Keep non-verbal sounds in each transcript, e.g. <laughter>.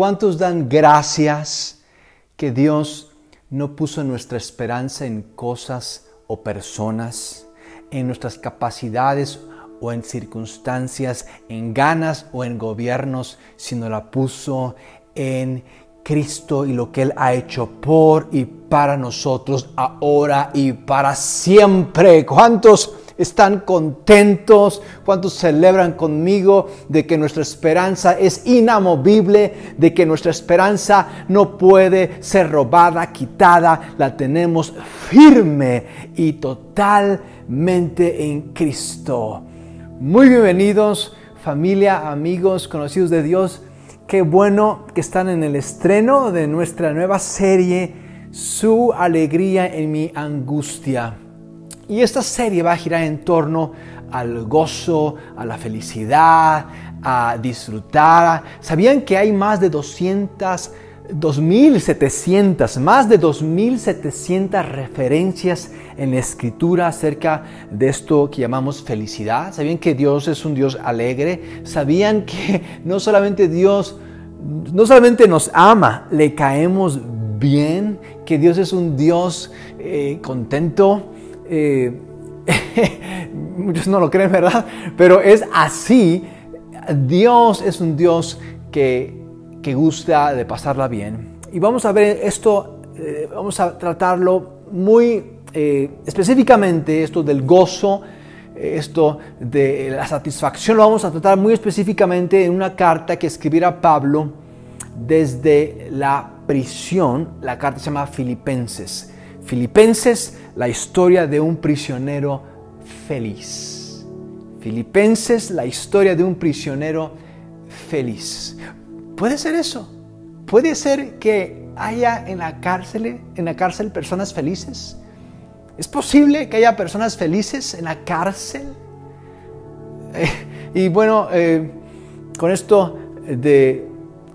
¿Cuántos dan gracias que Dios no puso nuestra esperanza en cosas o personas, en nuestras capacidades o en circunstancias, en ganas o en gobiernos, sino la puso en Cristo y lo que Él ha hecho por y para nosotros ahora y para siempre. ¿Cuántos están contentos? ¿Cuántos celebran conmigo de que nuestra esperanza es inamovible? De que nuestra esperanza no puede ser robada, quitada. La tenemos firme y totalmente en Cristo. Muy bienvenidos familia, amigos, conocidos de Dios. Qué bueno que están en el estreno de nuestra nueva serie, Su alegría en mi angustia. Y esta serie va a girar en torno al gozo, a la felicidad, a disfrutar. ¿Sabían que hay más de 200 2.700, más de 2.700 referencias en la escritura acerca de esto que llamamos felicidad. ¿Sabían que Dios es un Dios alegre? ¿Sabían que no solamente Dios, no solamente nos ama, le caemos bien, que Dios es un Dios eh, contento? Eh, <laughs> muchos no lo creen, ¿verdad? Pero es así. Dios es un Dios que que gusta de pasarla bien. Y vamos a ver esto, eh, vamos a tratarlo muy eh, específicamente, esto del gozo, esto de la satisfacción, lo vamos a tratar muy específicamente en una carta que escribiera Pablo desde la prisión. La carta se llama Filipenses. Filipenses, la historia de un prisionero feliz. Filipenses, la historia de un prisionero feliz. Puede ser eso. Puede ser que haya en la cárcel, en la cárcel personas felices. ¿Es posible que haya personas felices en la cárcel? Eh, y bueno, eh, con esto de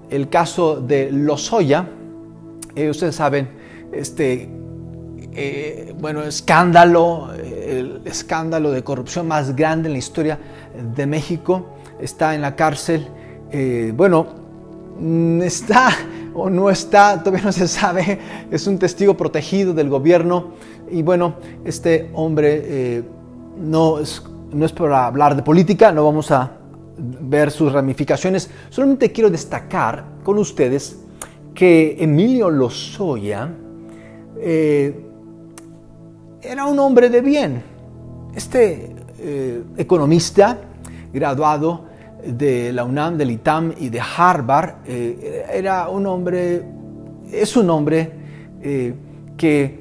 el caso de Lozoya, eh, ustedes saben, este, bueno, escándalo, el escándalo de corrupción más grande en la historia de México, está en la cárcel. bueno, Mm, está o no está, todavía no se sabe, es un testigo protegido del gobierno. Y bueno, este hombre eh, no, es, no es para hablar de política, no vamos a ver sus ramificaciones, solamente quiero destacar con ustedes que Emilio Lozoya eh, era un hombre de bien, este eh, economista graduado de la UNAM, del ITAM y de Harvard, eh, era un hombre, es un hombre eh, que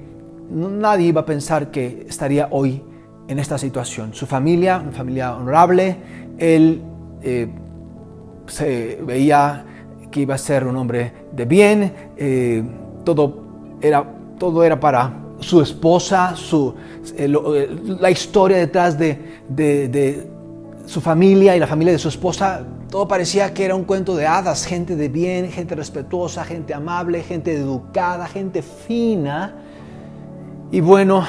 nadie iba a pensar que estaría hoy en esta situación. Su familia, una familia honorable, él se veía que iba a ser un hombre de bien, todo, era, todo era para su esposa, su, la historia detrás de, de su familia y la familia de su esposa, todo parecía que era un cuento de hadas, gente de bien, gente respetuosa, gente amable, gente educada, gente fina. Y bueno,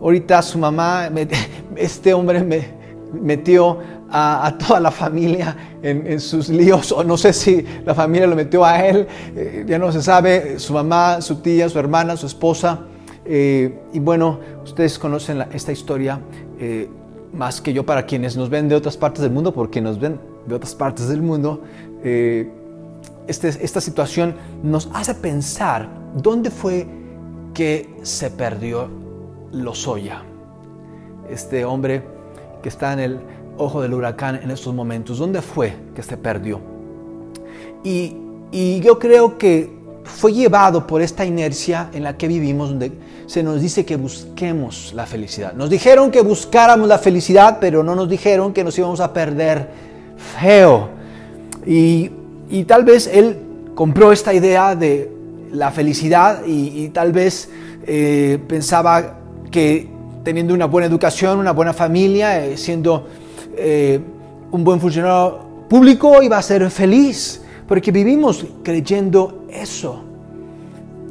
ahorita su mamá, <laughs> este hombre me metió a, toda la familia en, sus líos, o no sé si la familia lo metió a él, eh, ya no se sabe, su mamá, su tía, su hermana, su esposa. Eh, y bueno, ustedes conocen esta historia. Eh, más que yo para quienes nos ven de otras partes del mundo, porque nos ven de otras partes del mundo, eh, este, esta situación nos hace pensar dónde fue que se perdió Lozoya, este hombre que está en el ojo del huracán en estos momentos, ¿dónde fue que se perdió? Y, y yo creo que fue llevado por esta inercia en la que vivimos, donde se nos dice que busquemos la felicidad. Nos dijeron que buscáramos la felicidad, pero no nos dijeron que nos íbamos a perder feo. Y, tal vez él compró esta idea de la felicidad y, tal vez eh, pensaba que teniendo una buena educación, una buena familia, eh, siendo eh, un buen funcionario público, iba a ser feliz porque vivimos creyendo eso.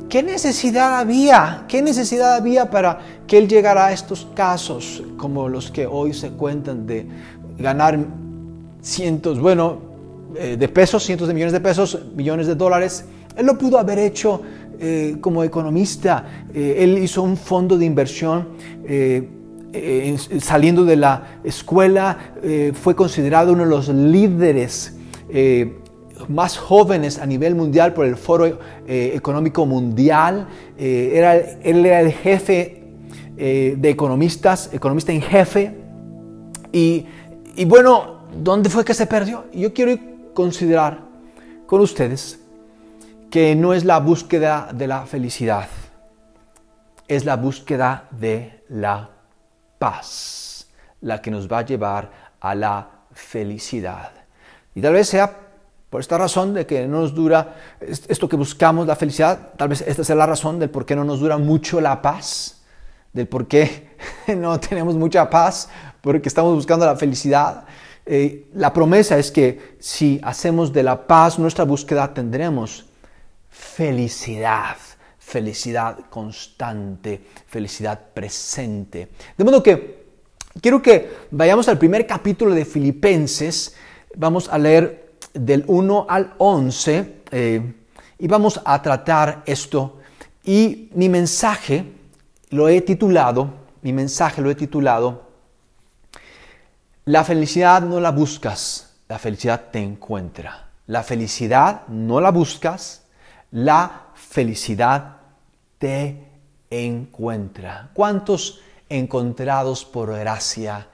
¿Qué necesidad había? ¿Qué necesidad había para que él llegara a estos casos como los que hoy se cuentan de ganar cientos, bueno, eh, de pesos, cientos de millones de pesos, millones de dólares. Él lo pudo haber hecho eh, como economista. él hizo un fondo de inversión saliendo de la escuela, fue considerado uno de los líderes más jóvenes a nivel mundial por el Foro Económico Mundial. era, él era el jefe de economistas, economista en jefe. Y, y bueno, ¿dónde fue que se perdió? Yo quiero considerar con ustedes que no es la búsqueda de la felicidad, es la búsqueda de la paz la que nos va a llevar a la felicidad. Y tal vez sea por esta razón de que no nos dura esto que buscamos, la felicidad, tal vez esta sea la razón del por qué no nos dura mucho la paz, del por qué <laughs> no tenemos mucha paz, porque estamos buscando la felicidad. Eh, la promesa es que si hacemos de la paz nuestra búsqueda, tendremos felicidad, felicidad constante, felicidad presente. De modo que quiero que vayamos al primer capítulo de Filipenses, vamos a leer del 1 al 11 eh, y vamos a tratar esto. Y mi mensaje lo he titulado, mi mensaje lo he titulado, la felicidad no la buscas, la felicidad te encuentra. La felicidad no la buscas, la felicidad te encuentra. ¿Cuántos encontrados por gracia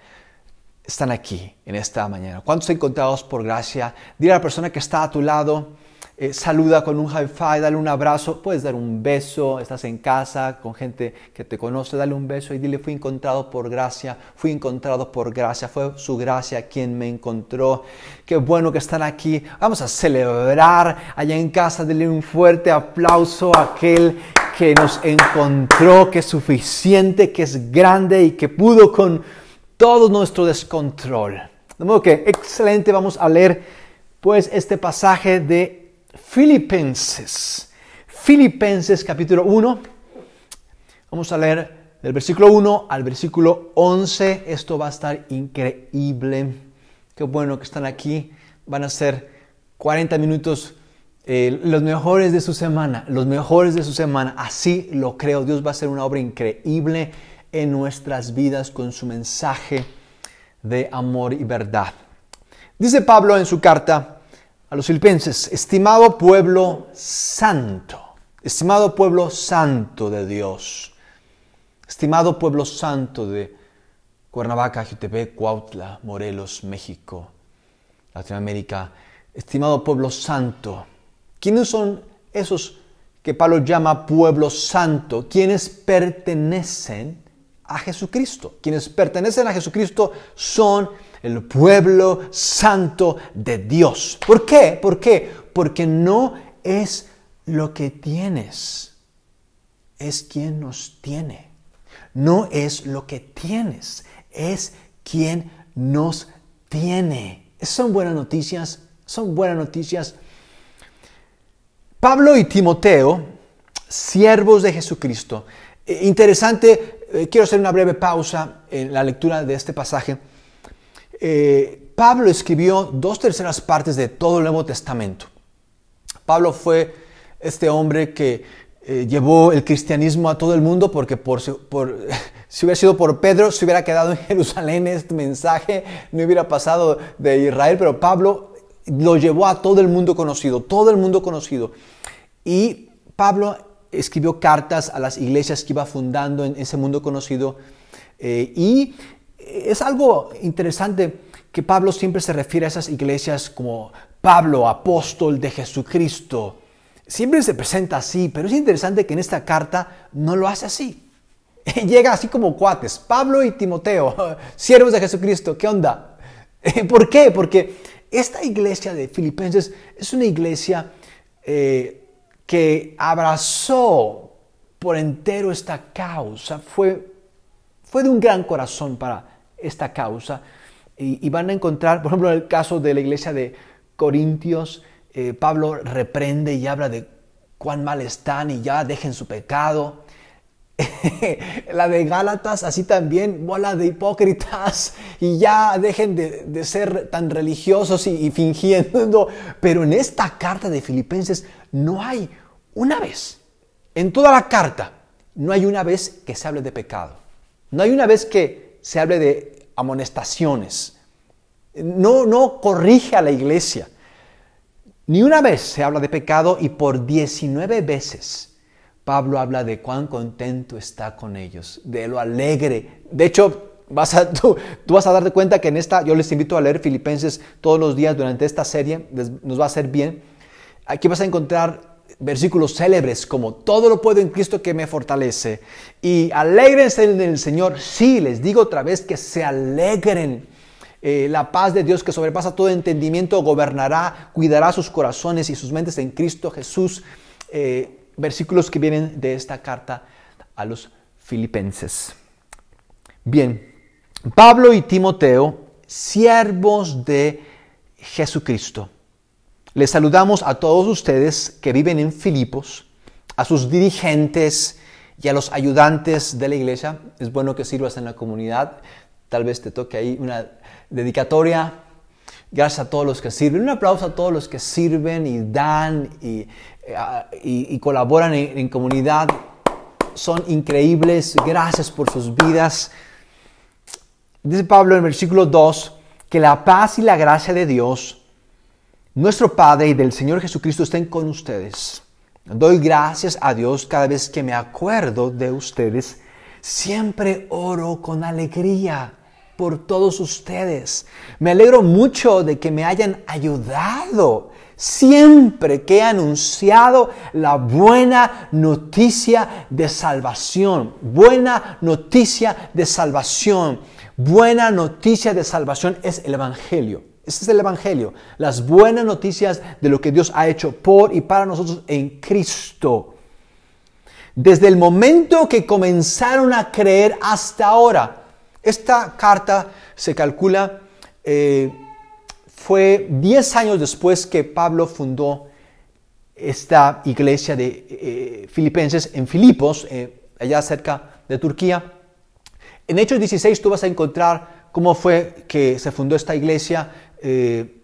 están aquí en esta mañana? ¿Cuántos encontrados por gracia? Dile a la persona que está a tu lado, eh, saluda con un high five, dale un abrazo, puedes dar un beso, estás en casa con gente que te conoce, dale un beso y dile, fui encontrado por gracia, fui encontrado por gracia, fue su gracia quien me encontró. Qué bueno que están aquí. Vamos a celebrar allá en casa, dale un fuerte aplauso a aquel que nos encontró, que es suficiente, que es grande y que pudo con todo nuestro descontrol. De modo que, excelente, vamos a leer pues este pasaje de Filipenses. Filipenses capítulo 1. Vamos a leer del versículo 1 al versículo 11. Esto va a estar increíble. Qué bueno que están aquí. Van a ser 40 minutos eh, los mejores de su semana. Los mejores de su semana. Así lo creo. Dios va a hacer una obra increíble en nuestras vidas con su mensaje de amor y verdad. Dice Pablo en su carta a los filipenses, estimado pueblo santo, estimado pueblo santo de Dios, estimado pueblo santo de Cuernavaca, Jutepec, Cuautla, Morelos, México, Latinoamérica, estimado pueblo santo, ¿quiénes son esos que Pablo llama pueblo santo? Quienes pertenecen a Jesucristo. Quienes pertenecen a Jesucristo son el pueblo santo de Dios. ¿Por qué? ¿Por qué? Porque no es lo que tienes, es quien nos tiene. No es lo que tienes, es quien nos tiene. son buenas noticias, son buenas noticias. Pablo y Timoteo, siervos de Jesucristo. Eh, interesante, eh, quiero hacer una breve pausa en la lectura de este pasaje eh, Pablo escribió dos terceras partes de todo el Nuevo Testamento. Pablo fue este hombre que eh, llevó el cristianismo a todo el mundo porque por, <laughs> si hubiera sido por Pedro se hubiera quedado en <laughs> Jerusalén este mensaje, no hubiera pasado de Israel, pero Pablo lo llevó a todo el mundo conocido, todo el mundo conocido. Y Pablo escribió cartas a las iglesias que iba fundando en ese mundo conocido eh, y es algo interesante que Pablo siempre se refiere a esas iglesias como Pablo, apóstol de Jesucristo. Siempre se presenta así, pero es interesante que en esta carta no lo hace así. <laughs> Llega así como cuates, Pablo y Timoteo, <laughs> siervos de Jesucristo, ¿qué onda? <laughs> ¿Por qué? Porque esta iglesia de Filipenses es una iglesia eh, que abrazó por entero esta causa, fue, fue de un gran corazón para esta causa. Y, van a encontrar, por ejemplo, en el caso de la iglesia de Corintios, eh, Pablo reprende y habla de cuán mal están y ya dejen su pecado. <laughs> la de Gálatas, así también, bola de hipócritas, y ya dejen de, ser tan religiosos y, y, fingiendo. Pero en esta carta de Filipenses no hay una vez, en toda la carta, no hay una vez que se hable de pecado. No hay una vez que se hable de amonestaciones. No, no corrige a la iglesia. Ni una vez se habla de pecado y por 19 veces Pablo habla de cuán contento está con ellos, de lo alegre. De hecho, vas a, <laughs> tú, vas a darte cuenta que en esta, yo les invito a leer Filipenses todos los días durante esta serie, nos va a hacer bien. Aquí vas a encontrar versículos célebres como todo lo puedo en Cristo que me fortalece y alegrense en el Señor. Sí, les digo otra vez que se alegren. Eh, la paz de Dios que sobrepasa todo entendimiento gobernará, cuidará sus corazones y sus mentes en Cristo Jesús. Eh, versículos que vienen de esta carta a los filipenses. Bien, Pablo y Timoteo, siervos de Jesucristo. Les saludamos a todos ustedes que viven en Filipos, a sus dirigentes y a los ayudantes de la iglesia. Es bueno que sirvas en la comunidad. Tal vez te toque ahí una dedicatoria. Gracias a todos los que sirven. Un aplauso a todos los que sirven y dan y y, colaboran en, comunidad. Son increíbles. Gracias por sus vidas. Dice Pablo en el versículo 2 que la paz y la gracia de Dios, nuestro Padre y del Señor Jesucristo estén con ustedes. Doy gracias a Dios cada vez que me acuerdo de ustedes. Siempre oro con alegría por todos ustedes. Me alegro mucho de que me hayan ayudado siempre que he anunciado la buena noticia de salvación. Buena noticia de salvación. Buena noticia de salvación es el Evangelio. Este es el Evangelio. Las buenas noticias de lo que Dios ha hecho por y para nosotros en Cristo. Desde el momento que comenzaron a creer hasta ahora. Esta carta se calcula eh, fue 10 años después que Pablo fundó esta iglesia de eh, filipenses en Filipos, eh, allá cerca de Turquía. En Hechos 16 tú vas a encontrar cómo fue que se fundó esta iglesia. Eh,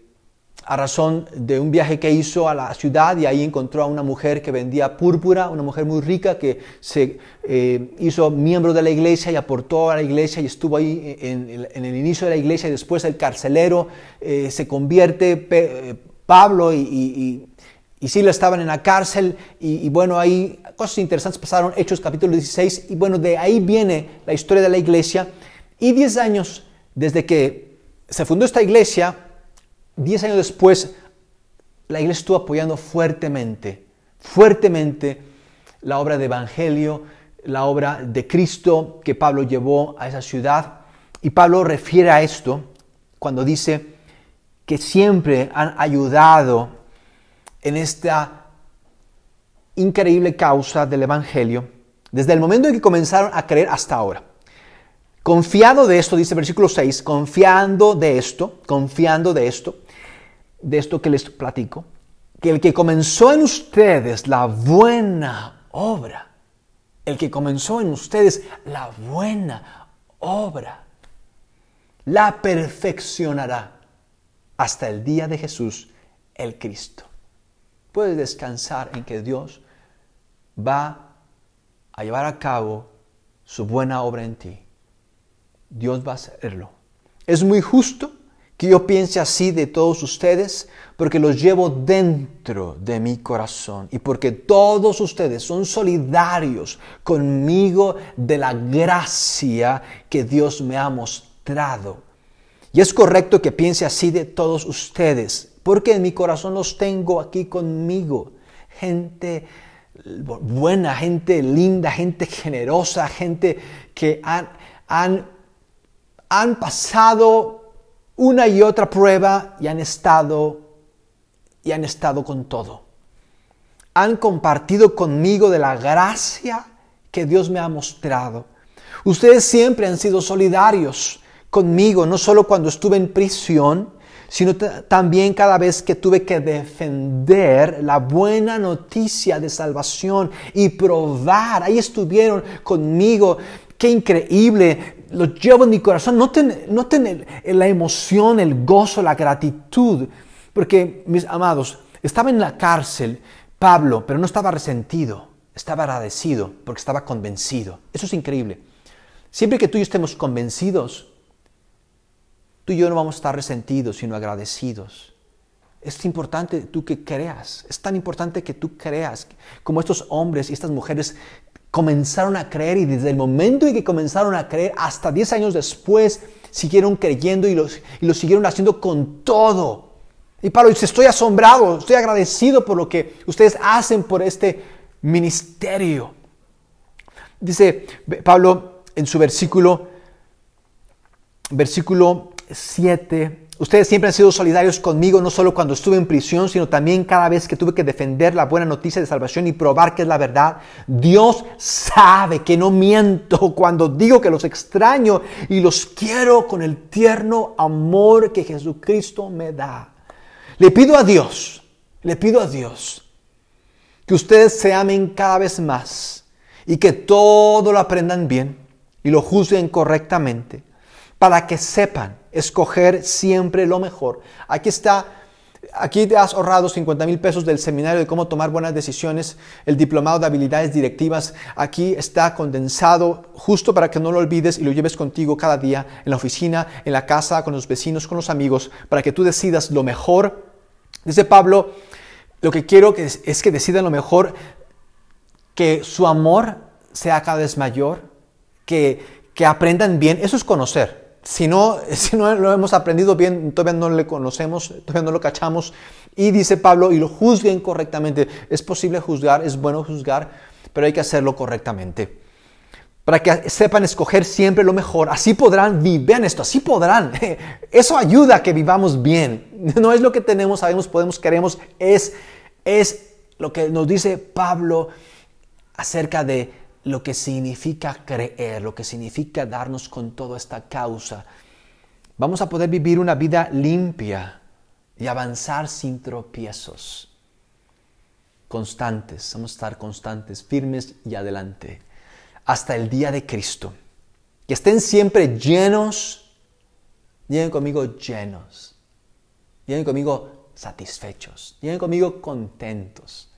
a razón de un viaje que hizo a la ciudad y ahí encontró a una mujer que vendía púrpura, una mujer muy rica que se eh, hizo miembro de la iglesia y aportó a la iglesia y estuvo ahí en, el inicio de la iglesia y después el carcelero eh, se convierte, eh, Pablo y, y, y, Sila estaban en la cárcel y, y, bueno, ahí cosas interesantes pasaron, Hechos capítulo 16 y bueno, de ahí viene la historia de la iglesia y 10 años desde que se fundó esta iglesia, Diez años después, la iglesia estuvo apoyando fuertemente, fuertemente la obra de Evangelio, la obra de Cristo que Pablo llevó a esa ciudad. Y Pablo refiere a esto cuando dice que siempre han ayudado en esta increíble causa del Evangelio, desde el momento en que comenzaron a creer hasta ahora. Confiado de esto, dice versículo 6, confiando de esto, confiando de esto, de esto que les platico, que el que comenzó en ustedes la buena obra, el que comenzó en ustedes la buena obra, la perfeccionará hasta el día de Jesús, el Cristo. Puedes descansar en que Dios va a llevar a cabo su buena obra en ti. Dios va a hacerlo. Es muy justo que yo piense así de todos ustedes, porque los llevo dentro de mi corazón y porque todos ustedes son solidarios conmigo de la gracia que Dios me ha mostrado. Y es correcto que piense así de todos ustedes, porque en mi corazón los tengo aquí conmigo. Gente buena, gente linda, gente generosa, gente que han, han, han pasado una y otra prueba y han estado y han estado con todo. Han compartido conmigo de la gracia que Dios me ha mostrado. Ustedes siempre han sido solidarios conmigo, no solo cuando estuve en prisión, sino también cada vez que tuve que defender la buena noticia de salvación y probar. Ahí estuvieron conmigo. Qué increíble. Lo llevo en mi corazón. No tener la emoción, el gozo, la gratitud. Porque, mis amados, estaba en la cárcel Pablo, pero no estaba resentido. Estaba agradecido porque estaba convencido. Eso es increíble. Siempre que tú y yo estemos convencidos, tú y yo no vamos a estar resentidos, sino agradecidos. Es importante tú que creas, es tan importante que tú creas, como estos hombres y estas mujeres comenzaron a creer y desde el momento en que comenzaron a creer hasta 10 años después siguieron creyendo y lo, y lo siguieron haciendo con todo. Y Pablo dice, estoy asombrado, estoy agradecido por lo que ustedes hacen por este ministerio. Dice Pablo en su versículo, versículo 7, ustedes siempre han sido solidarios conmigo, no solo cuando estuve en prisión, sino también cada vez que tuve que defender la buena noticia de salvación y probar que es la verdad. Dios sabe que no miento cuando digo que los extraño y los quiero con el tierno amor que Jesucristo me da. Le pido a Dios, le pido a Dios que ustedes se amen cada vez más y que todo lo aprendan bien y lo juzguen correctamente para que sepan escoger siempre lo mejor. Aquí está, aquí te has ahorrado 50 mil pesos del seminario de cómo tomar buenas decisiones, el diplomado de habilidades directivas. Aquí está condensado justo para que no lo olvides y lo lleves contigo cada día en la oficina, en la casa, con los vecinos, con los amigos, para que tú decidas lo mejor Dice Pablo, lo que quiero es, que decidan lo mejor, que su amor sea cada vez mayor, que, que aprendan bien. Eso es conocer. Si no, <laughs> si no lo hemos aprendido bien, todavía no le conocemos, todavía no lo cachamos. Y dice Pablo, y lo juzguen correctamente. Es posible juzgar, es bueno juzgar, pero hay que hacerlo correctamente para que sepan escoger siempre lo mejor. Así podrán vivir, esto, así podrán. <laughs> Eso ayuda a que vivamos bien. <laughs> No es lo que tenemos, sabemos, podemos, queremos, es, es lo que nos dice Pablo acerca de lo que significa creer, lo que significa darnos con toda esta causa. Vamos a poder vivir una vida limpia y avanzar sin tropiezos. Constantes, vamos a estar constantes, firmes y adelante hasta el día de Cristo. Que estén siempre llenos, lleguen conmigo llenos, lleguen conmigo satisfechos, lleguen conmigo contentos.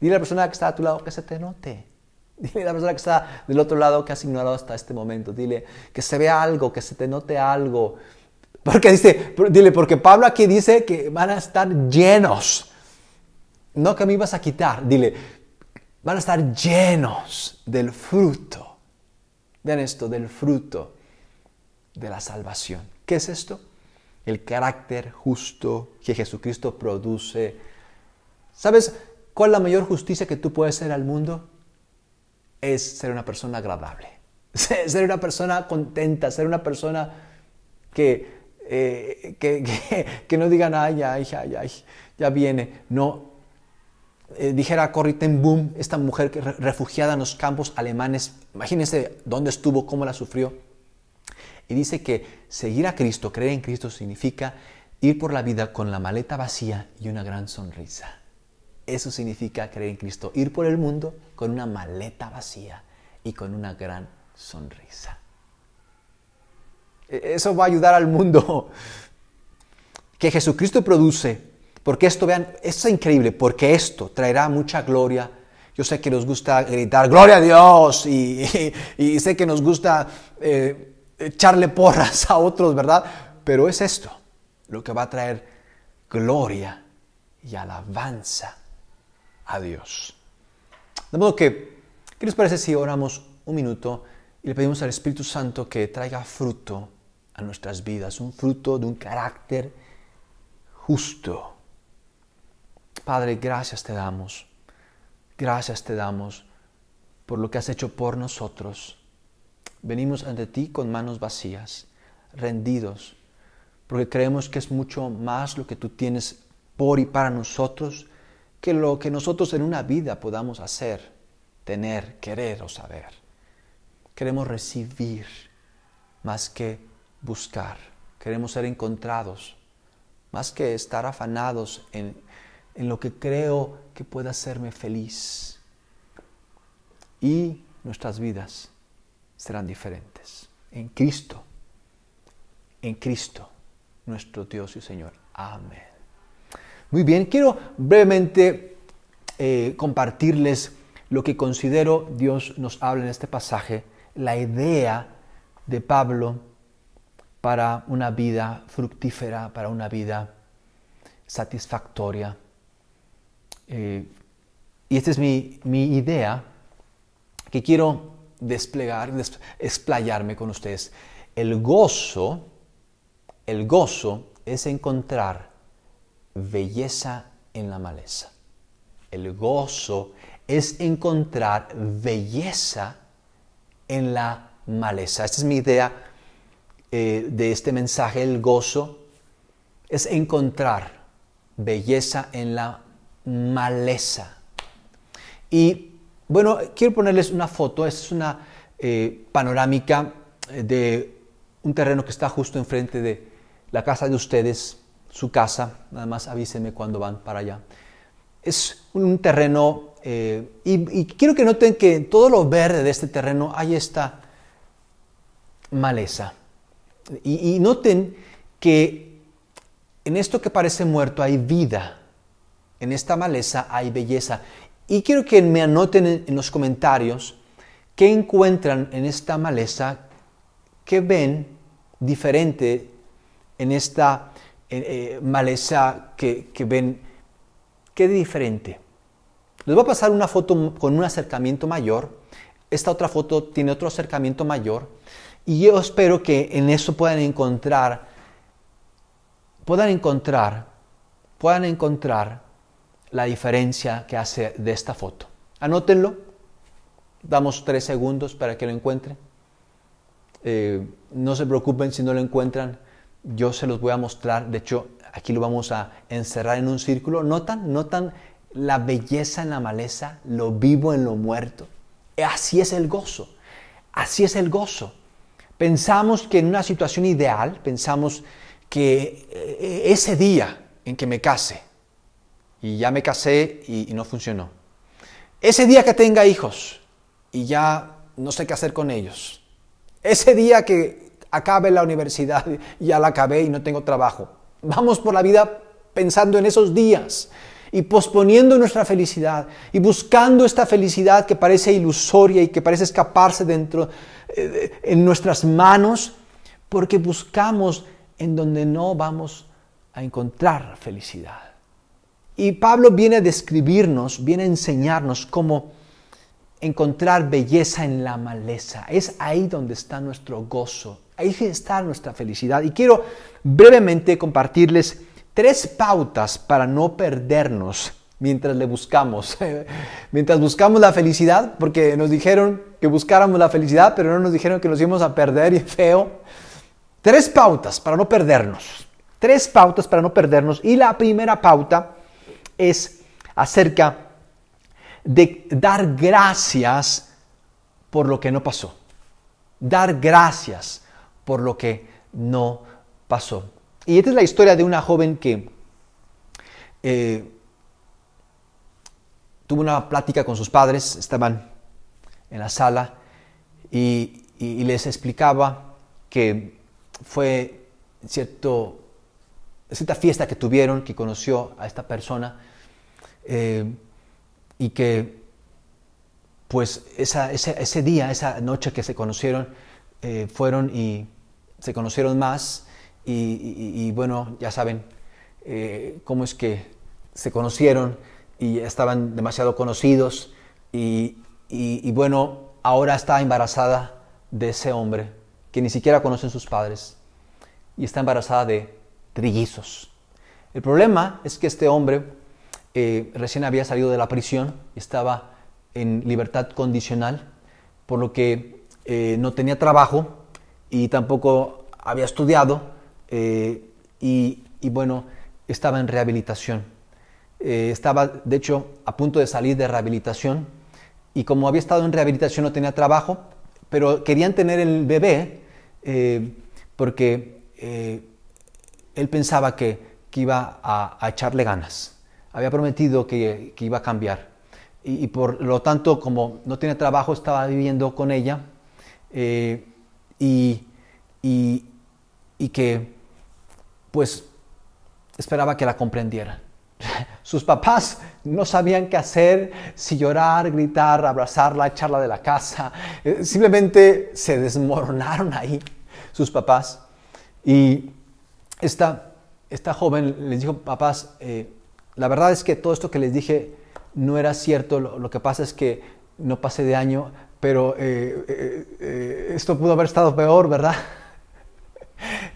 Dile a la persona que está a tu lado que se te note. Dile a la persona que está del otro lado que has ignorado hasta este momento. Dile que se vea algo, que se te note algo. Porque dice, dile, porque Pablo aquí dice que van a estar llenos. No que me ibas a quitar. Dile, van a estar llenos del fruto. Vean esto, del fruto de la salvación. ¿Qué es esto? El carácter justo que Jesucristo produce. ¿Sabes cuál es la mayor justicia que tú puedes ser al mundo? Es ser una persona agradable. <laughs> Ser una persona contenta, ser una persona que, eh, <laughs> que, no digan, ay, ay, ay, ay, ya viene. No, eh, dijera Corrie ten Boom, esta mujer que, refugiada en los campos alemanes, imagínense dónde estuvo, cómo la sufrió. Y dice que seguir a Cristo, creer en Cristo, significa ir por la vida con la maleta vacía y una gran sonrisa. Eso significa creer en Cristo, ir por el mundo con una maleta vacía y con una gran sonrisa. E-, eso va a ayudar al mundo. <laughs> Que Jesucristo produce porque esto, vean, esto es increíble, porque esto traerá mucha gloria. Yo sé que nos gusta gritar, gloria a Dios, y, <laughs> sé que nos gusta eh, echarle porras a otros, ¿verdad? Pero es esto lo que va a traer gloria y alabanza a. De modo que, ¿qué les parece si oramos un minuto y le pedimos al Espíritu Santo que traiga fruto a nuestras vidas, un fruto de un carácter justo? Padre, gracias te damos. Gracias te damos por lo que has hecho por nosotros. Venimos ante ti con manos vacías, rendidos, porque creemos que es mucho más lo que tú tienes por y para nosotros que lo que nosotros en una vida podamos hacer, tener, querer o saber. Queremos recibir más que buscar. Queremos ser encontrados más que estar afanados en, en lo que creo que pueda hacerme feliz. Y nuestras vidas serán diferentes. En Cristo, en Cristo, nuestro Dios y Señor. Amén. Muy bien, quiero brevemente eh, compartirles lo que considero Dios nos habla en este pasaje, la idea de Pablo para una vida fructífera, para una vida satisfactoria. Eh, y esta es mi, mi, idea que quiero desplegar, explayarme con ustedes. El gozo, el gozo es encontrar belleza en la maleza. El gozo es encontrar belleza en la maleza. Esta es mi idea eh, de este mensaje, el gozo, es encontrar belleza en la maleza. Y bueno, quiero ponerles una foto, esta es una eh, panorámica de un terreno que está justo enfrente de la casa de ustedes, su casa, nada más avísenme cuando van para allá. Es un terreno, eh, y, quiero que noten que en todo lo verde de este terreno hay esta maleza. Y, noten que en esto que parece muerto hay vida, en esta maleza hay belleza. Y quiero que me anoten en, los comentarios qué encuentran en esta maleza, qué ven diferente en esta eh, maleza que, ven, qué diferente. Les voy a pasar una foto con un acercamiento mayor. Esta otra foto tiene otro acercamiento mayor. Y yo espero que en eso puedan encontrar, puedan encontrar, puedan encontrar la diferencia que hace de esta foto. Anótenlo, damos tres segundos para que lo encuentren. Eh, no se preocupen si no lo encuentran, yo se los voy a mostrar. De hecho, aquí lo vamos a encerrar en un círculo. ¿Notan? ¿Notan la belleza en la maleza, lo vivo en lo muerto? Así es el gozo. Así es el gozo. Pensamos que en una situación ideal, pensamos que eh, ese día en que me case, y ya me casé y, no funcionó. Ese día que tenga hijos y ya no sé qué hacer con ellos. Ese día que acabe la universidad ya la acabé y no tengo trabajo. Vamos por la vida pensando en esos días y posponiendo nuestra felicidad y buscando esta felicidad que parece ilusoria y que parece escaparse dentro eh, en nuestras manos porque buscamos en donde no vamos a encontrar felicidad. Y Pablo viene a describirnos, viene a enseñarnos cómo encontrar belleza en la maleza. Es ahí donde está nuestro gozo, ahí está nuestra felicidad. Y quiero brevemente compartirles tres pautas para no perdernos mientras le buscamos. <laughs> mientras buscamos la felicidad, porque nos dijeron que buscáramos la felicidad, pero no nos dijeron que nos íbamos a perder y feo. Tres pautas para no perdernos. Tres pautas para no perdernos. Y la primera pauta es acerca de dar gracias por lo que no pasó. Dar gracias por lo que no pasó. Y esta es la historia de una joven que eh, tuvo una plática con sus padres, estaban en la sala y, les explicaba que fue cierto cierta fiesta que tuvieron, que conoció a esta persona eh, y que pues ese, día, esa noche que se conocieron, eh, fueron y se conocieron más y, bueno, ya saben eh, cómo es que se conocieron y estaban demasiado conocidos y, y bueno, ahora está embarazada de ese hombre que ni siquiera conocen sus padres y está embarazada de trillizos. El problema es que este hombre eh, recién había salido de la prisión, estaba en libertad condicional, por lo que eh, no tenía trabajo y tampoco había estudiado eh, y, bueno, estaba en rehabilitación. estaba, de hecho, a punto de salir de rehabilitación y como había estado en rehabilitación no tenía trabajo, pero querían tener el bebé porque él pensaba que, que iba a, echarle ganas. Había prometido que, iba a cambiar. Y, por lo tanto, como no tiene trabajo, estaba viviendo con ella. Eh, y, y que, pues, esperaba que la comprendiera. <laughs> Sus papás no sabían qué hacer, si llorar, gritar, abrazarla, echarla de la casa. Eh, simplemente se desmoronaron ahí sus papás. Y esta, esta joven les dijo, papás, eh, la verdad es que todo esto que les dije no era cierto, lo, que pasa es que no pasé de año, pero eh, esto pudo haber estado peor, ¿verdad?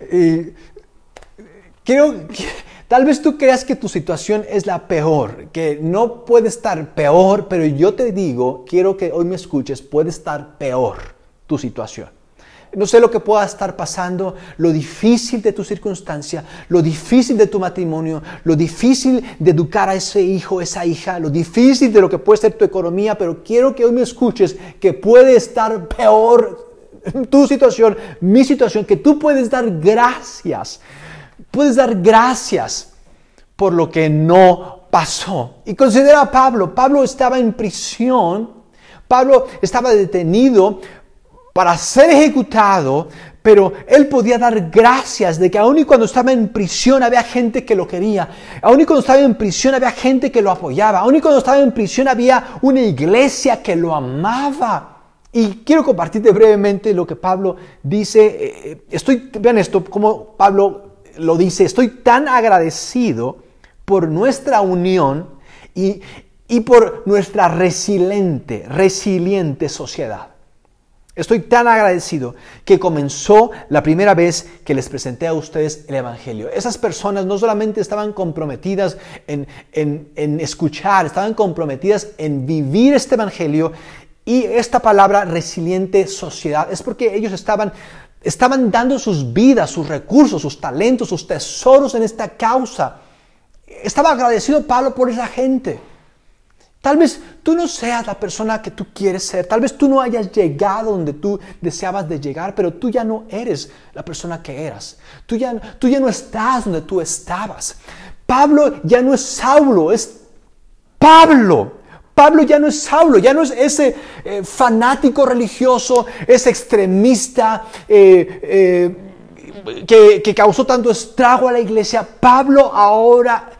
<laughs> y quiero... Tal vez tú creas que tu situación es la peor, que no puede estar peor, pero yo te digo, quiero que hoy me escuches, puede estar peor tu situación. No sé lo que pueda estar pasando, lo difícil de tu circunstancia, lo difícil de tu matrimonio, lo difícil de educar a ese hijo, esa hija, lo difícil de lo que puede ser tu economía, pero quiero que hoy me escuches que puede estar peor tu situación, mi situación, que tú puedes dar gracias Puedes dar gracias por lo que no pasó. Y considera a Pablo. Pablo estaba en prisión. Pablo estaba detenido para ser ejecutado, pero él podía dar gracias de que aun y cuando estaba en prisión había gente que lo quería, aun y cuando estaba en prisión había gente que lo apoyaba, aun y cuando estaba en prisión había una iglesia que lo amaba. Y quiero compartirte brevemente lo que Pablo dice. Eh, eh, estoy, vean esto, como Pablo lo dice, estoy tan agradecido por nuestra unión y, por nuestra resiliente, resiliente sociedad. Estoy tan agradecido que comenzó la primera vez que les presenté a ustedes el Evangelio. Esas personas no solamente estaban comprometidas en, en, escuchar, estaban comprometidas en vivir este Evangelio y esta palabra resiliente sociedad es porque ellos estaban Estaban dando sus vidas, sus recursos, sus talentos, sus tesoros en esta causa. Estaba agradecido Pablo por esa gente. Tal vez tú no seas la persona que tú quieres ser, tal vez tú no hayas llegado donde tú deseabas de llegar, pero tú ya no eres la persona que eras. Tú ya, tú ya no estás donde tú estabas. Pablo ya no es Saulo, es Pablo. Pablo ya no es Saulo, ya no es ese eh, fanático religioso, ese extremista eh, eh, que, que causó tanto estrago a la iglesia. Pablo ahora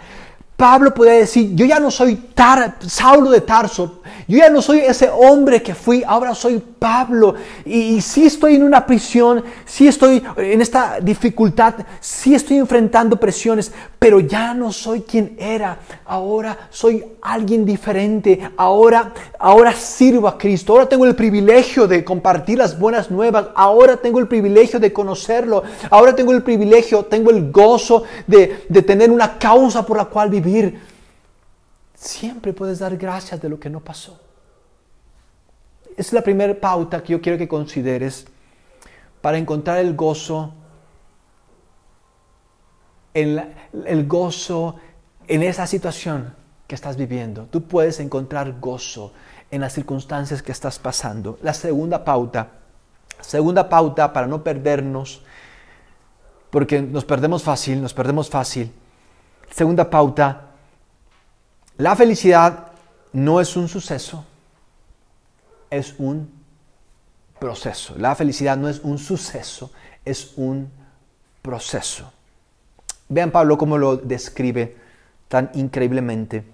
Pablo puede decir, yo ya no soy Tar Saulo de Tarso, yo ya no soy ese hombre que fui, ahora soy Pablo. Y, si estoy en una prisión, si estoy en esta dificultad, si estoy enfrentando presiones, pero ya no soy quien era. Ahora soy alguien diferente. Ahora, ahora sirvo a Cristo. Ahora tengo el privilegio de compartir las buenas nuevas. Ahora tengo el privilegio de conocerlo. Ahora tengo el privilegio, tengo el gozo de, de tener una causa por la cual vivir siempre puedes dar gracias de lo que no pasó. Es la primera pauta que yo quiero que consideres para encontrar el gozo, el, gozo en esa situación que estás viviendo. Tú puedes encontrar gozo en las circunstancias que estás pasando. La segunda pauta, segunda pauta para no perdernos, porque nos perdemos fácil, nos perdemos fácil. Segunda pauta, la felicidad no es un suceso, es un proceso. La felicidad no es un suceso, es un proceso. Vean Pablo cómo lo describe tan increíblemente.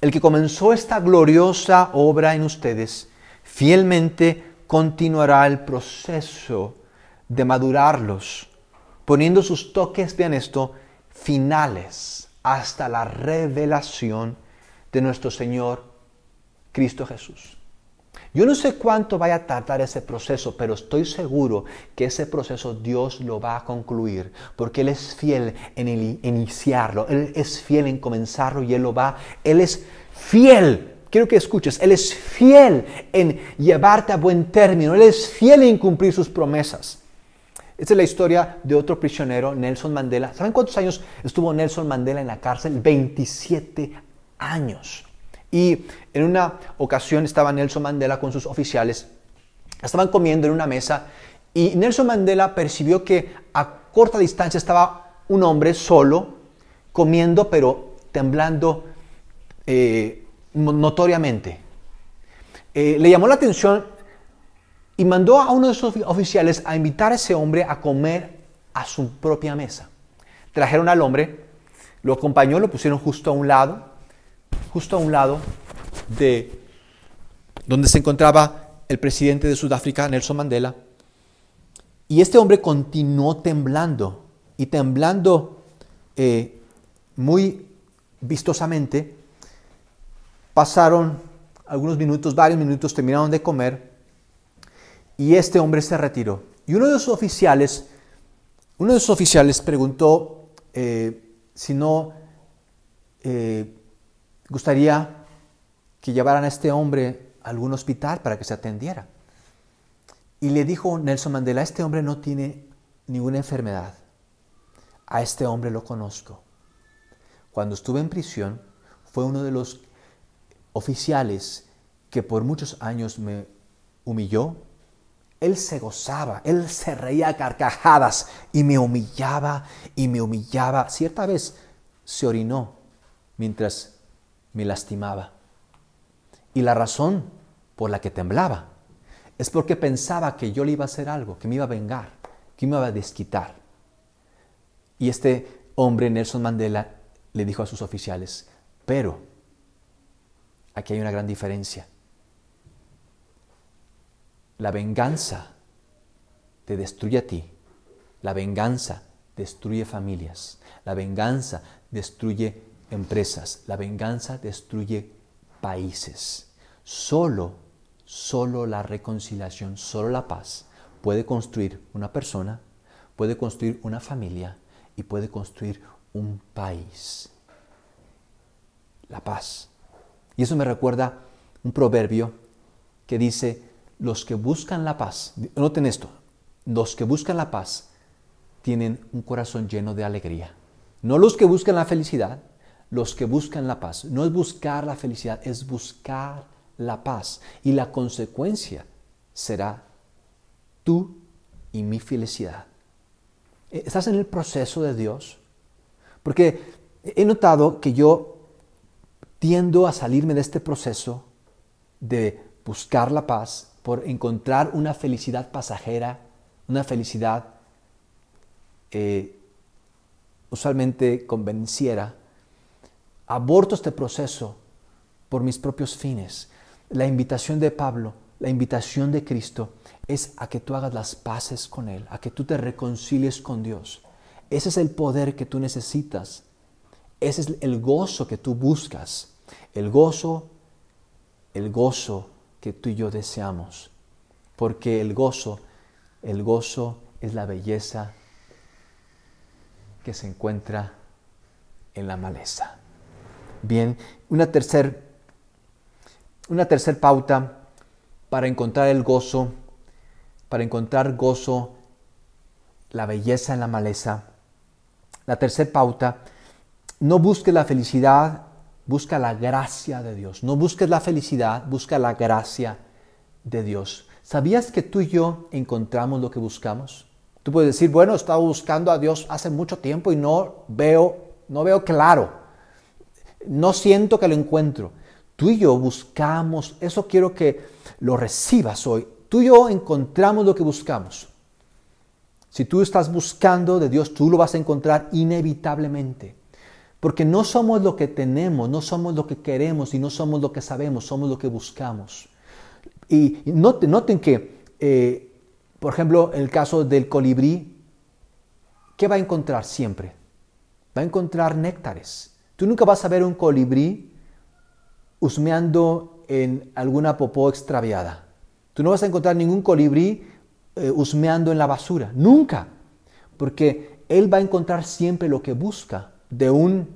El que comenzó esta gloriosa obra en ustedes, fielmente continuará el proceso de madurarlos, poniendo sus toques, vean esto, finales hasta la revelación de nuestro Señor Cristo Jesús. Yo no sé cuánto vaya a tardar ese proceso, pero estoy seguro que ese proceso Dios lo va a concluir, porque Él es fiel en iniciarlo, Él es fiel en comenzarlo y Él lo va, Él es fiel. Quiero que escuches, Él es fiel en llevarte a buen término, Él es fiel en cumplir sus promesas. Esta es la historia de otro prisionero, Nelson Mandela. ¿Saben cuántos años estuvo Nelson Mandela en la cárcel? 27 años. Y en una ocasión estaba Nelson Mandela con sus oficiales. Estaban comiendo en una mesa y Nelson Mandela percibió que a corta distancia estaba un hombre solo, comiendo, pero temblando eh, notoriamente. Eh, le llamó la atención y mandó a uno de sus oficiales a invitar a ese hombre a comer a su propia mesa. Trajeron al hombre, lo acompañó, lo pusieron justo a un lado, justo a un lado de donde se encontraba el presidente de Sudáfrica, Nelson Mandela. Y este hombre continuó temblando y temblando eh, muy vistosamente. Pasaron algunos minutos, varios minutos, terminaron de comer y este hombre se retiró. Y uno de los oficiales, uno de los oficiales preguntó eh, si no eh, gustaría que llevaran a este hombre a algún hospital para que se atendiera. Y le dijo Nelson Mandela, este hombre no tiene ninguna enfermedad. A este hombre lo conozco. Cuando estuve en prisión, fue uno de los oficiales que por muchos años me humilló. Él se gozaba, él se reía a carcajadas y me humillaba y me humillaba. Cierta vez se orinó mientras me lastimaba. Y la razón por la que temblaba es porque pensaba que yo le iba a hacer algo, que me iba a vengar, que me iba a desquitar. Y este hombre, Nelson Mandela, le dijo a sus oficiales, pero aquí hay una gran diferencia. La venganza te destruye a ti, la venganza destruye familias, la venganza destruye empresas, la venganza destruye países. Solo Solo la reconciliación, solo la paz puede construir una persona, puede construir una familia y puede construir un país. La paz. Y eso me recuerda un proverbio que dice, los que buscan la paz, noten esto, los que buscan la paz tienen un corazón lleno de alegría. No los que buscan la felicidad, los que buscan la paz. No es buscar la felicidad, es buscar la paz y la consecuencia será tú y mi felicidad. Eh, ¿Estás en el proceso de Dios? Porque he notado que yo tiendo a salirme de este proceso de buscar la paz por encontrar una felicidad pasajera, una felicidad eh, usualmente convenciera. Aborto este proceso por mis propios fines la invitación de Pablo, la invitación de Cristo es a que tú hagas las paces con Él, a que tú te reconcilies con Dios. Ese es el poder que tú necesitas. Ese es el gozo que tú buscas. El gozo, el gozo que tú y yo deseamos. Porque el gozo, el gozo es la belleza que se encuentra en la maleza. Bien, una tercera una tercera pauta para encontrar el gozo, para encontrar gozo, la belleza en la maleza. La tercera pauta, no busques la felicidad, busca la gracia de Dios. No busques la felicidad, busca la gracia de Dios. ¿Sabías que tú y yo encontramos lo que buscamos? Tú puedes decir, bueno, he estado buscando a Dios hace mucho tiempo y no veo, no veo claro. No siento que lo encuentro. Tú y yo buscamos, eso quiero que lo recibas hoy. Tú y yo encontramos lo que buscamos. Si tú estás buscando de Dios, tú lo vas a encontrar inevitablemente. Porque no somos lo que tenemos, no somos lo que queremos y no somos lo que sabemos, somos lo que buscamos. Y noten, noten que, eh, por ejemplo, en el caso del colibrí, ¿qué va a encontrar siempre? Va a encontrar néctares. Tú nunca vas a ver un colibrí husmeando en alguna popó extraviada. Tú no vas a encontrar ningún colibrí eh, husmeando en la basura, nunca, porque él va a encontrar siempre lo que busca. De un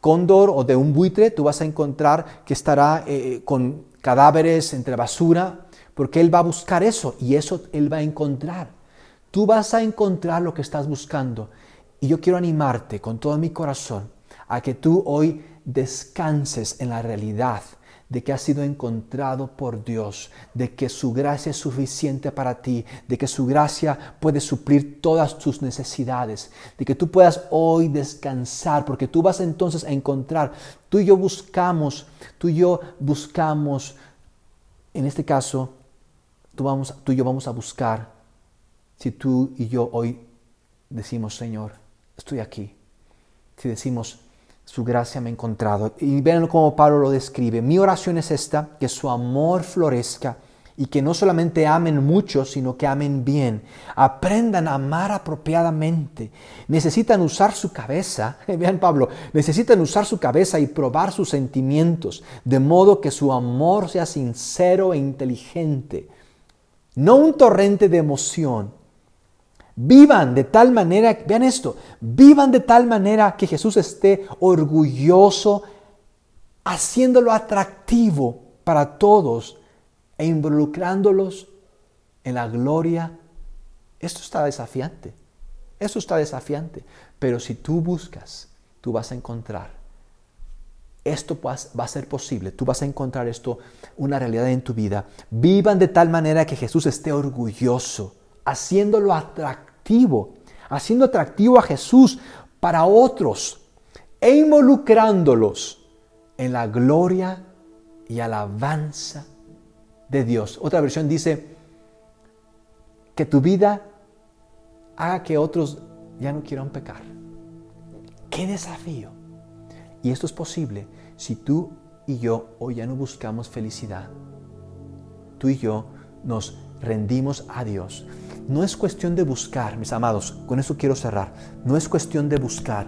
cóndor o de un buitre, tú vas a encontrar que estará eh, con cadáveres entre basura, porque él va a buscar eso y eso él va a encontrar. Tú vas a encontrar lo que estás buscando. Y yo quiero animarte con todo mi corazón a que tú hoy descanses en la realidad de que has sido encontrado por Dios, de que su gracia es suficiente para ti, de que su gracia puede suplir todas tus necesidades, de que tú puedas hoy descansar, porque tú vas entonces a encontrar, tú y yo buscamos, tú y yo buscamos, en este caso, tú, vamos, tú y yo vamos a buscar, si tú y yo hoy decimos, Señor, estoy aquí, si decimos, su gracia me ha encontrado. Y vean cómo Pablo lo describe. Mi oración es esta, que su amor florezca y que no solamente amen mucho, sino que amen bien. Aprendan a amar apropiadamente. Necesitan usar su cabeza, <laughs> vean Pablo, necesitan usar su cabeza y probar sus sentimientos, de modo que su amor sea sincero e inteligente. No un torrente de emoción, Vivan de tal manera, vean esto, vivan de tal manera que Jesús esté orgulloso, haciéndolo atractivo para todos e involucrándolos en la gloria. Esto está desafiante, esto está desafiante, pero si tú buscas, tú vas a encontrar. Esto va a ser posible, tú vas a encontrar esto, una realidad en tu vida. Vivan de tal manera que Jesús esté orgulloso haciéndolo haciendo atractivo a Jesús para otros e involucrándolos en la gloria y alabanza de Dios. Otra versión dice que tu vida haga que otros ya no quieran pecar. ¡Qué desafío! Y esto es posible si tú y yo hoy ya no buscamos felicidad. Tú y yo nos rendimos a Dios. No es cuestión de buscar, mis amados, con eso quiero cerrar. No es cuestión de buscar,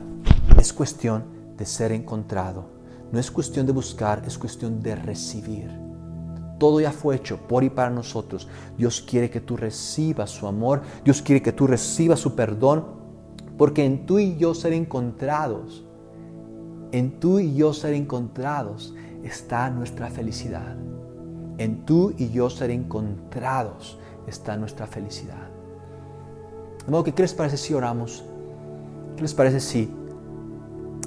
es cuestión de ser encontrado. No es cuestión de buscar, es cuestión de recibir. Todo ya fue hecho por y para nosotros. Dios quiere que tú recibas su amor, Dios quiere que tú recibas su perdón, porque en tú y yo ser encontrados, en tú y yo ser encontrados está nuestra felicidad. En tú y yo ser encontrados está nuestra felicidad. De modo que, ¿qué les parece si oramos? ¿Qué les parece si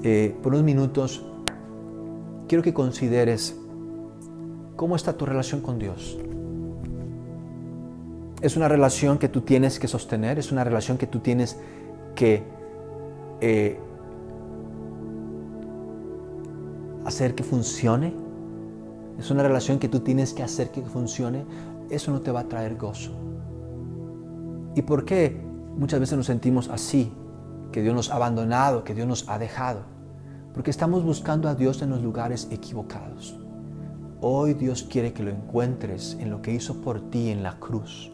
eh, por unos minutos quiero que consideres cómo está tu relación con Dios? Es una relación que tú tienes que sostener, es una relación que tú tienes que eh, hacer que funcione, es una relación que tú tienes que hacer que funcione eso no te va a traer gozo. ¿Y por qué muchas veces nos sentimos así? Que Dios nos ha abandonado, que Dios nos ha dejado. Porque estamos buscando a Dios en los lugares equivocados. Hoy Dios quiere que lo encuentres en lo que hizo por ti en la cruz.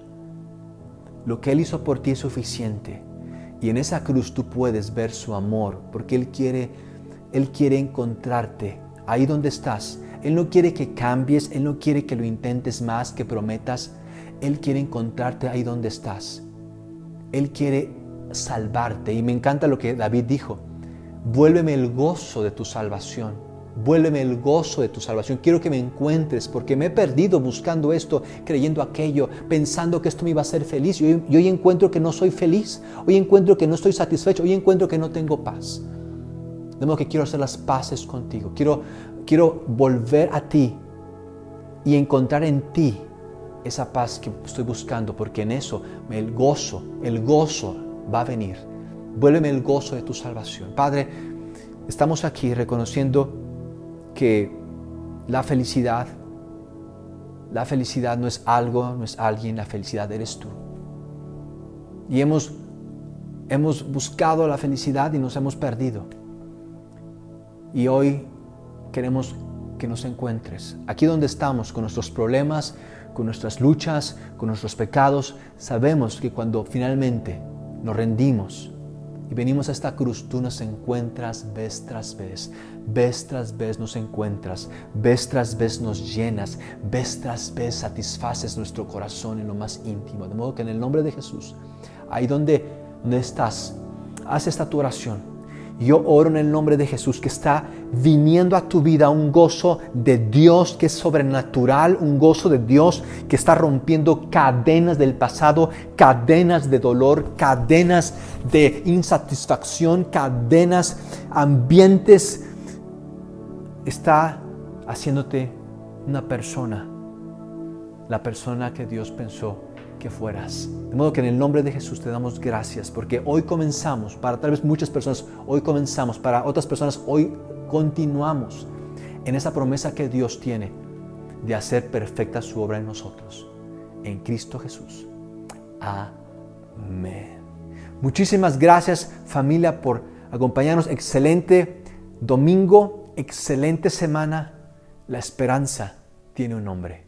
Lo que Él hizo por ti es suficiente. Y en esa cruz tú puedes ver su amor, porque Él quiere, Él quiere encontrarte ahí donde estás él no quiere que cambies, Él no quiere que lo intentes más, que prometas. Él quiere encontrarte ahí donde estás. Él quiere salvarte. Y me encanta lo que David dijo. Vuélveme el gozo de tu salvación. Vuélveme el gozo de tu salvación. Quiero que me encuentres porque me he perdido buscando esto, creyendo aquello, pensando que esto me iba a hacer feliz. Y hoy, encuentro que no soy feliz. Hoy encuentro que no estoy satisfecho. Hoy encuentro que no tengo paz. De modo que quiero hacer las paces contigo. Quiero quiero volver a ti y encontrar en ti esa paz que estoy buscando, porque en eso el gozo, el gozo va a venir. Vuélveme el gozo de tu salvación. Padre, estamos aquí reconociendo que la felicidad, la felicidad no es algo, no es alguien, la felicidad eres tú. Y hemos, hemos buscado la felicidad y nos hemos perdido. Y hoy queremos que nos encuentres. Aquí donde estamos, con nuestros problemas, con nuestras luchas, con nuestros pecados, sabemos que cuando finalmente nos rendimos y venimos a esta cruz, tú nos encuentras vez tras vez, vez tras vez nos encuentras, vez tras vez nos llenas, vez tras vez satisfaces nuestro corazón en lo más íntimo. De modo que en el nombre de Jesús, ahí donde, donde estás, haz esta tu oración yo oro en el nombre de Jesús que está viniendo a tu vida un gozo de Dios que es sobrenatural, un gozo de Dios que está rompiendo cadenas del pasado, cadenas de dolor, cadenas de insatisfacción, cadenas, ambientes. Está haciéndote una persona, la persona que Dios pensó fueras. De modo que en el nombre de Jesús te damos gracias porque hoy comenzamos, para tal vez muchas personas, hoy comenzamos, para otras personas, hoy continuamos en esa promesa que Dios tiene de hacer perfecta su obra en nosotros, en Cristo Jesús. Amén. Muchísimas gracias familia por acompañarnos. Excelente domingo, excelente semana. La esperanza tiene un nombre.